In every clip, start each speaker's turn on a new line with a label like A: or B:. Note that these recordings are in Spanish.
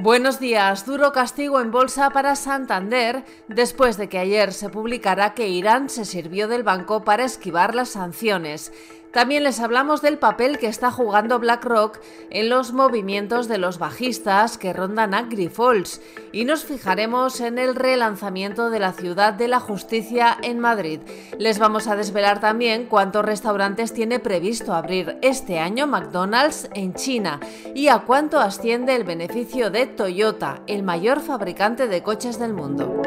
A: Buenos días. Duro castigo en bolsa para Santander después de que ayer se publicara que Irán se sirvió del banco para esquivar las sanciones. También les hablamos del papel que está jugando BlackRock en los movimientos de los bajistas que rondan a Grifols y nos fijaremos en el relanzamiento de la ciudad de la justicia en Madrid. Les vamos a desvelar también cuántos restaurantes tiene previsto abrir este año McDonald's en China y a cuánto asciende el beneficio de Toyota, el mayor fabricante de coches del mundo.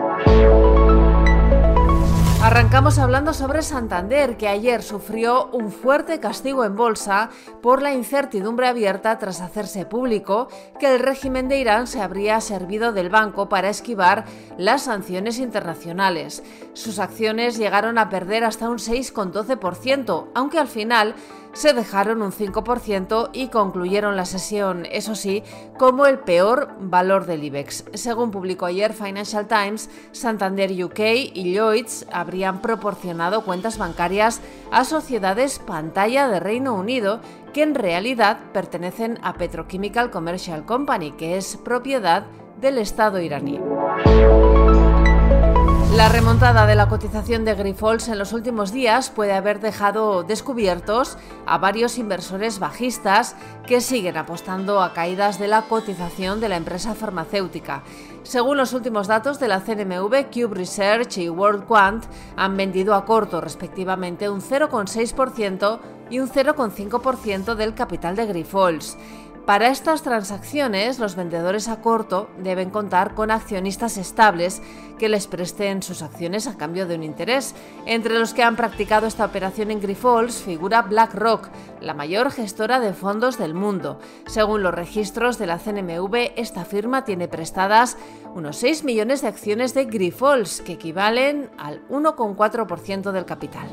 A: Arrancamos hablando sobre Santander, que ayer sufrió un fuerte castigo en bolsa por la incertidumbre abierta tras hacerse público que el régimen de Irán se habría servido del banco para esquivar las sanciones internacionales. Sus acciones llegaron a perder hasta un 6,12%, aunque al final se dejaron un 5% y concluyeron la sesión, eso sí, como el peor valor del IBEX. Según publicó ayer Financial Times, Santander UK y Lloyds habrían proporcionado cuentas bancarias a sociedades pantalla de Reino Unido que en realidad pertenecen a Petrochemical Commercial Company, que es propiedad del Estado iraní. La remontada de la cotización de Grifols en los últimos días puede haber dejado descubiertos a varios inversores bajistas que siguen apostando a caídas de la cotización de la empresa farmacéutica. Según los últimos datos de la CNMV, Cube Research y World Quant han vendido a corto respectivamente un 0,6% y un 0,5% del capital de Grifols. Para estas transacciones, los vendedores a corto deben contar con accionistas estables que les presten sus acciones a cambio de un interés. Entre los que han practicado esta operación en Grifols figura BlackRock, la mayor gestora de fondos del mundo. Según los registros de la CNMV, esta firma tiene prestadas unos 6 millones de acciones de Grifols, que equivalen al 1,4% del capital.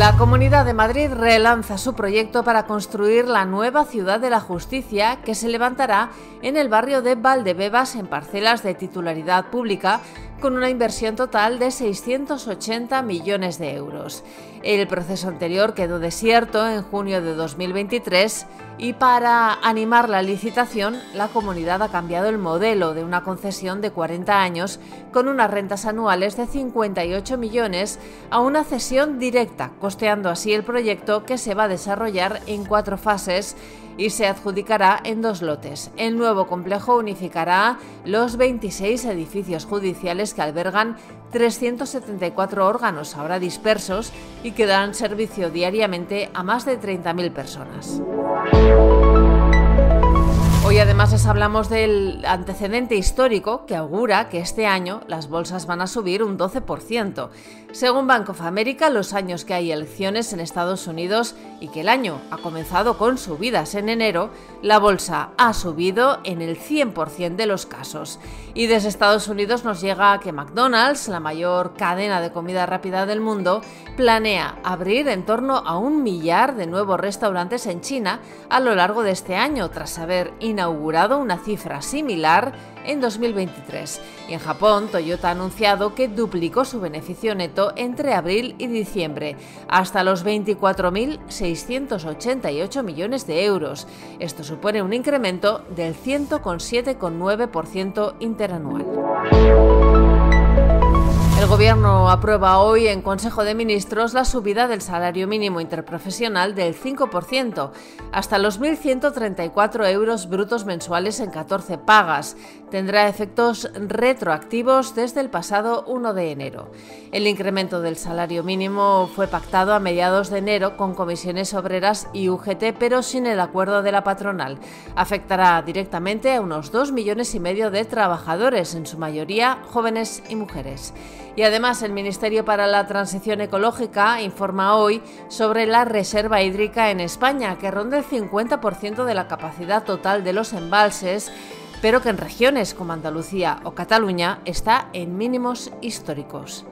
A: La Comunidad de Madrid relanza su proyecto para construir la nueva ciudad de la justicia que se levantará en el barrio de Valdebebas en parcelas de titularidad pública con una inversión total de 680 millones de euros. El proceso anterior quedó desierto en junio de 2023 y para animar la licitación, la comunidad ha cambiado el modelo de una concesión de 40 años con unas rentas anuales de 58 millones a una cesión directa, costeando así el proyecto que se va a desarrollar en cuatro fases y se adjudicará en dos lotes. El nuevo complejo unificará los 26 edificios judiciales que albergan 374 órganos ahora dispersos y que dan servicio diariamente a más de 30.000 personas. Hoy además les hablamos del antecedente histórico que augura que este año las bolsas van a subir un 12%. Según Bank of America, los años que hay elecciones en Estados Unidos y que el año ha comenzado con subidas en enero, la bolsa ha subido en el 100% de los casos. Y desde Estados Unidos nos llega que McDonald's, la mayor cadena de comida rápida del mundo, planea abrir en torno a un millar de nuevos restaurantes en China a lo largo de este año, tras haber inaugurado una cifra similar en 2023. Y en Japón, Toyota ha anunciado que duplicó su beneficio neto entre abril y diciembre, hasta los 24.688 millones de euros. Esto supone un incremento del 107,9% interanual. Gobierno aprueba hoy en Consejo de Ministros la subida del salario mínimo interprofesional del 5%, hasta los 1.134 euros brutos mensuales en 14 pagas. Tendrá efectos retroactivos desde el pasado 1 de enero. El incremento del salario mínimo fue pactado a mediados de enero con comisiones obreras y UGT, pero sin el acuerdo de la patronal. Afectará directamente a unos 2 millones y medio de trabajadores, en su mayoría jóvenes y mujeres. Y además el Ministerio para la Transición Ecológica informa hoy sobre la reserva hídrica en España, que ronda el 50% de la capacidad total de los embalses pero que en regiones como Andalucía o Cataluña está en mínimos históricos.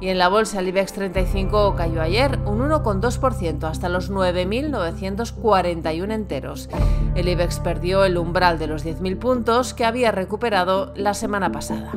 A: Y en la bolsa el IBEX 35 cayó ayer un 1,2% hasta los 9.941 enteros. El IBEX perdió el umbral de los 10.000 puntos que había recuperado la semana pasada.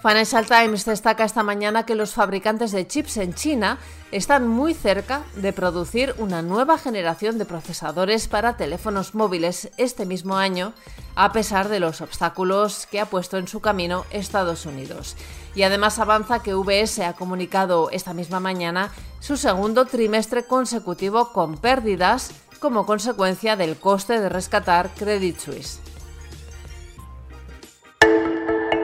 A: Financial Times destaca esta mañana que los fabricantes de chips en China están muy cerca de producir una nueva generación de procesadores para teléfonos móviles este mismo año, a pesar de los obstáculos que ha puesto en su camino Estados Unidos. Y además avanza que VS ha comunicado esta misma mañana su segundo trimestre consecutivo con pérdidas como consecuencia del coste de rescatar Credit Suisse.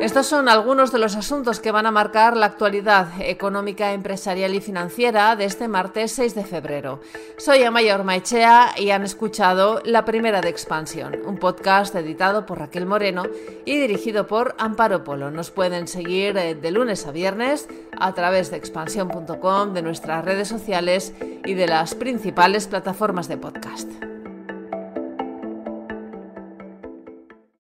A: Estos son algunos de los asuntos que van a marcar la actualidad económica, empresarial y financiera de este martes 6 de febrero. Soy Amaya Ormaechea y han escuchado La Primera de Expansión, un podcast editado por Raquel Moreno y dirigido por Amparo Polo. Nos pueden seguir eh, de lunes a viernes a través de expansión.com, de nuestras redes sociales y de las principales plataformas de podcast.